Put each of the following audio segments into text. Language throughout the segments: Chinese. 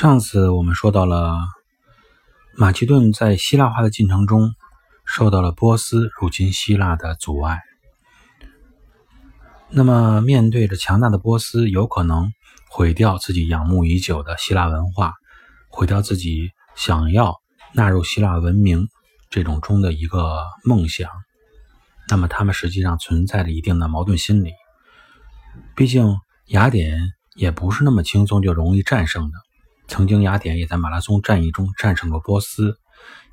上次我们说到了马其顿在希腊化的进程中受到了波斯入侵希腊的阻碍。那么，面对着强大的波斯，有可能毁掉自己仰慕已久的希腊文化，毁掉自己想要纳入希腊文明这种中的一个梦想。那么，他们实际上存在着一定的矛盾心理。毕竟，雅典也不是那么轻松就容易战胜的。曾经，雅典也在马拉松战役中战胜过波斯，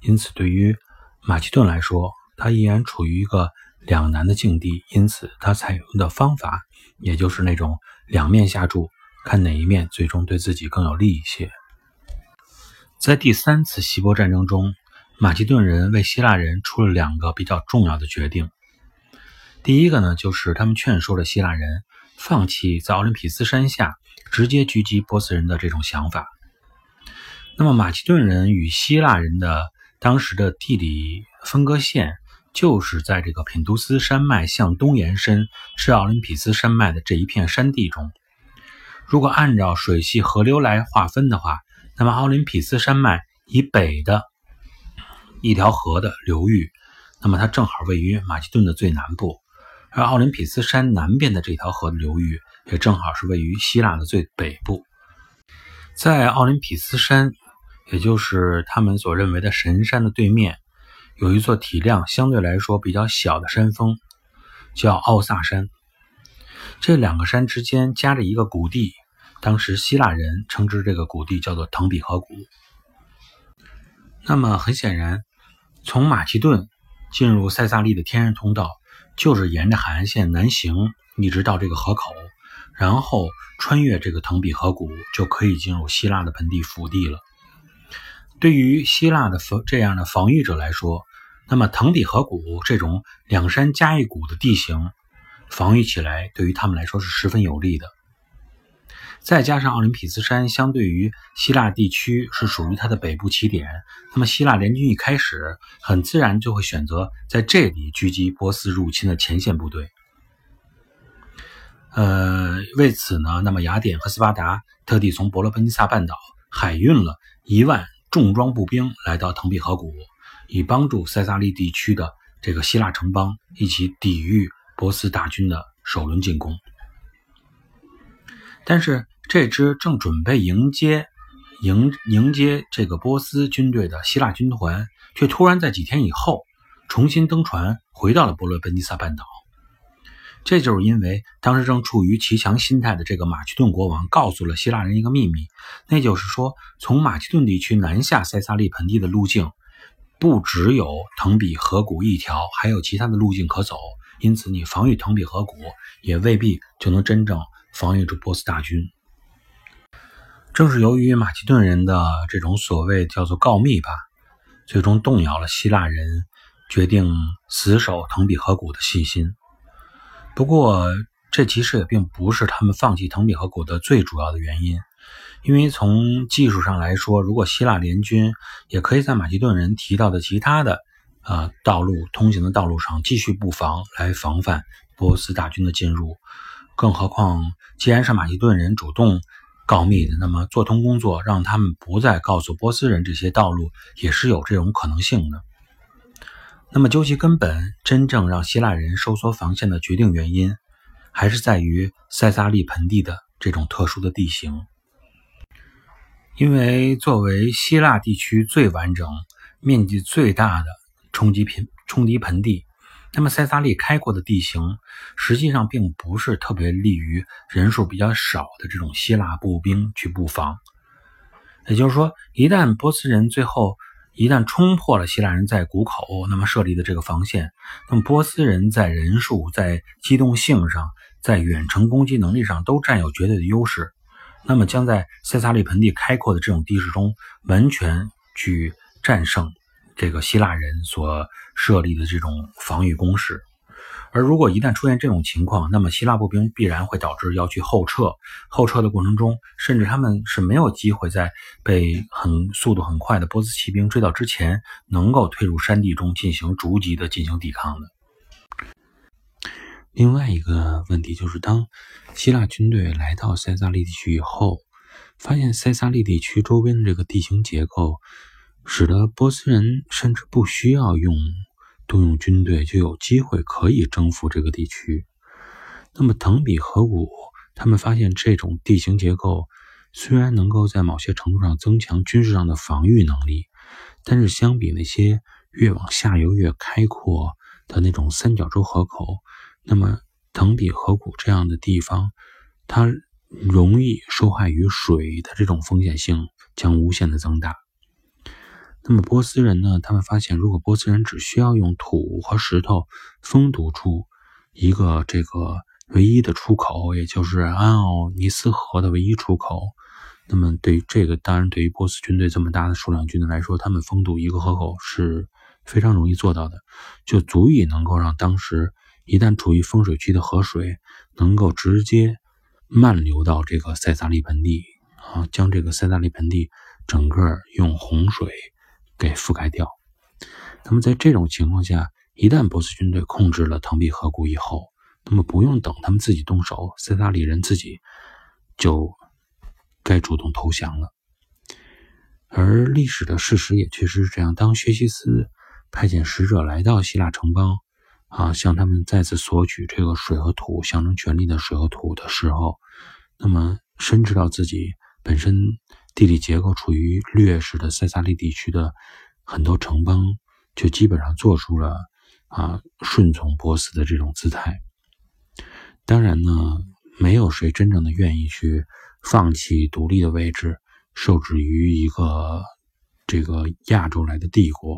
因此对于马其顿来说，他依然处于一个两难的境地。因此，他采用的方法也就是那种两面下注，看哪一面最终对自己更有利一些。在第三次希波战争中，马其顿人为希腊人出了两个比较重要的决定。第一个呢，就是他们劝说了希腊人放弃在奥林匹斯山下直接狙击波斯人的这种想法。那么，马其顿人与希腊人的当时的地理分割线，就是在这个品都斯山脉向东延伸至奥林匹斯山脉的这一片山地中。如果按照水系河流来划分的话，那么奥林匹斯山脉以北的一条河的流域，那么它正好位于马其顿的最南部；而奥林匹斯山南边的这条河流域，也正好是位于希腊的最北部。在奥林匹斯山。也就是他们所认为的神山的对面，有一座体量相对来说比较小的山峰，叫奥萨山。这两个山之间夹着一个谷地，当时希腊人称之这个谷地叫做腾比河谷。那么很显然，从马其顿进入塞萨利的天然通道，就是沿着海岸线南行，一直到这个河口，然后穿越这个腾比河谷，就可以进入希腊的盆地腹地了。对于希腊的防这样的防御者来说，那么腾底河谷这种两山夹一谷的地形，防御起来对于他们来说是十分有利的。再加上奥林匹斯山相对于希腊地区是属于它的北部起点，那么希腊联军一开始很自然就会选择在这里狙击波斯入侵的前线部队。呃，为此呢，那么雅典和斯巴达特地从伯罗奔尼撒半岛海运了一万。重装步兵来到腾比河谷，以帮助塞萨利地区的这个希腊城邦一起抵御波斯大军的首轮进攻。但是，这支正准备迎接迎迎接这个波斯军队的希腊军团，却突然在几天以后重新登船，回到了伯罗奔尼撒半岛。这就是因为当时正处于骑墙心态的这个马其顿国王告诉了希腊人一个秘密，那就是说，从马其顿地区南下塞萨利盆地的路径，不只有腾比河谷一条，还有其他的路径可走。因此，你防御腾比河谷，也未必就能真正防御住波斯大军。正是由于马其顿人的这种所谓叫做告密吧，最终动摇了希腊人决定死守腾比河谷的信心。不过，这其实也并不是他们放弃腾比河谷的最主要的原因，因为从技术上来说，如果希腊联军也可以在马其顿人提到的其他的啊道路通行的道路上继续布防，来防范波斯大军的进入。更何况，既然是马其顿人主动告密的，那么做通工作，让他们不再告诉波斯人这些道路，也是有这种可能性的。那么，究其根本，真正让希腊人收缩防线的决定原因，还是在于塞萨利盆地的这种特殊的地形。因为作为希腊地区最完整、面积最大的冲击盆冲击盆地，那么塞萨利开阔的地形实际上并不是特别利于人数比较少的这种希腊步兵去布防。也就是说，一旦波斯人最后，一旦冲破了希腊人在谷口那么设立的这个防线，那么波斯人在人数、在机动性上、在远程攻击能力上都占有绝对的优势，那么将在塞萨利盆地开阔的这种地势中完全去战胜这个希腊人所设立的这种防御工事。而如果一旦出现这种情况，那么希腊步兵必然会导致要去后撤。后撤的过程中，甚至他们是没有机会在被很速度很快的波斯骑兵追到之前，能够退入山地中进行逐级的进行抵抗的。另外一个问题就是，当希腊军队来到塞萨利地区以后，发现塞萨利地区周边的这个地形结构，使得波斯人甚至不需要用动用军队就有机会可以征服这个地区。那么腾比河谷，他们发现这种地形结构虽然能够在某些程度上增强军事上的防御能力，但是相比那些越往下游越开阔的那种三角洲河口，那么腾比河谷这样的地方，它容易受害于水的这种风险性将无限的增大。那么波斯人呢？他们发现，如果波斯人只需要用土和石头封堵住一个这个唯一的出口，也就是安奥尼斯河的唯一出口，那么对于这个，当然对于波斯军队这么大的数量军队来说，他们封堵一个河口是非常容易做到的，就足以能够让当时。一旦处于风水区的河水能够直接漫流到这个塞萨利盆地啊，将这个塞萨利盆地整个用洪水给覆盖掉。那么在这种情况下，一旦波斯军队控制了腾比河谷以后，那么不用等他们自己动手，塞萨利人自己就该主动投降了。而历史的事实也确实是这样：当薛西斯派遣使者来到希腊城邦。啊，向他们再次索取这个水和土象征权力的水和土的时候，那么深知到自己本身地理结构处于劣势的塞萨利地区的很多城邦，就基本上做出了啊顺从波斯的这种姿态。当然呢，没有谁真正的愿意去放弃独立的位置，受制于一个这个亚洲来的帝国。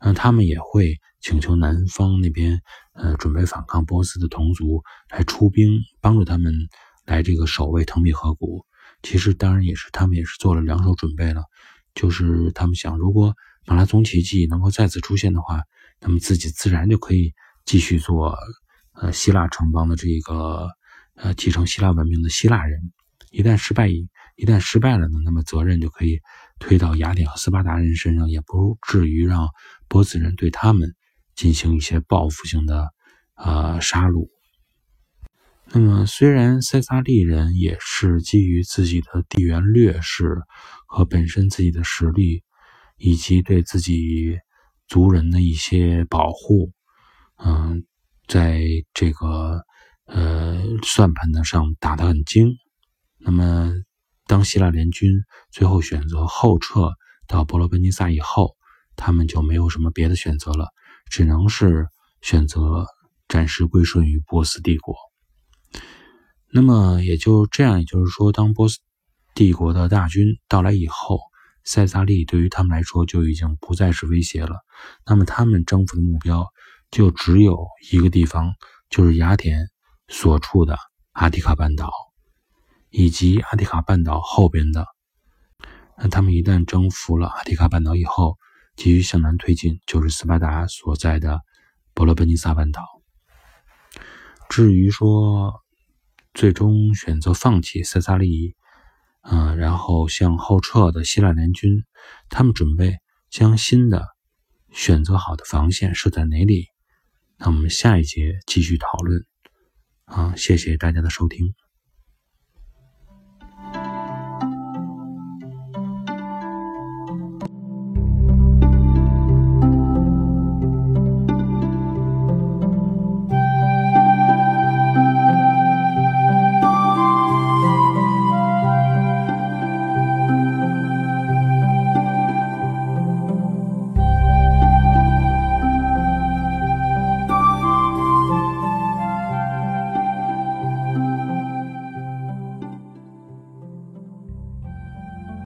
那他们也会请求南方那边，呃，准备反抗波斯的同族来出兵帮助他们来这个守卫腾比河谷。其实当然也是他们也是做了两手准备了，就是他们想，如果马拉松奇迹能够再次出现的话，那么自己自然就可以继续做，呃，希腊城邦的这个，呃，继承希腊文明的希腊人。一旦失败，一一旦失败了呢，那么责任就可以。推到雅典和斯巴达人身上，也不至于让波斯人对他们进行一些报复性的呃杀戮。那么，虽然塞萨利人也是基于自己的地缘劣势和本身自己的实力，以及对自己族人的一些保护，嗯，在这个呃算盘的上打得很精，那么。当希腊联军最后选择后撤到伯罗奔尼撒以后，他们就没有什么别的选择了，只能是选择暂时归顺于波斯帝国。那么也就这样，也就是说，当波斯帝国的大军到来以后，塞萨利对于他们来说就已经不再是威胁了。那么他们征服的目标就只有一个地方，就是雅典所处的阿提卡半岛。以及阿提卡半岛后边的，那他们一旦征服了阿提卡半岛以后，继续向南推进，就是斯巴达所在的伯罗奔尼撒半岛。至于说最终选择放弃塞萨利，嗯，然后向后撤的希腊联军，他们准备将新的选择好的防线设在哪里？那我们下一节继续讨论。啊，谢谢大家的收听。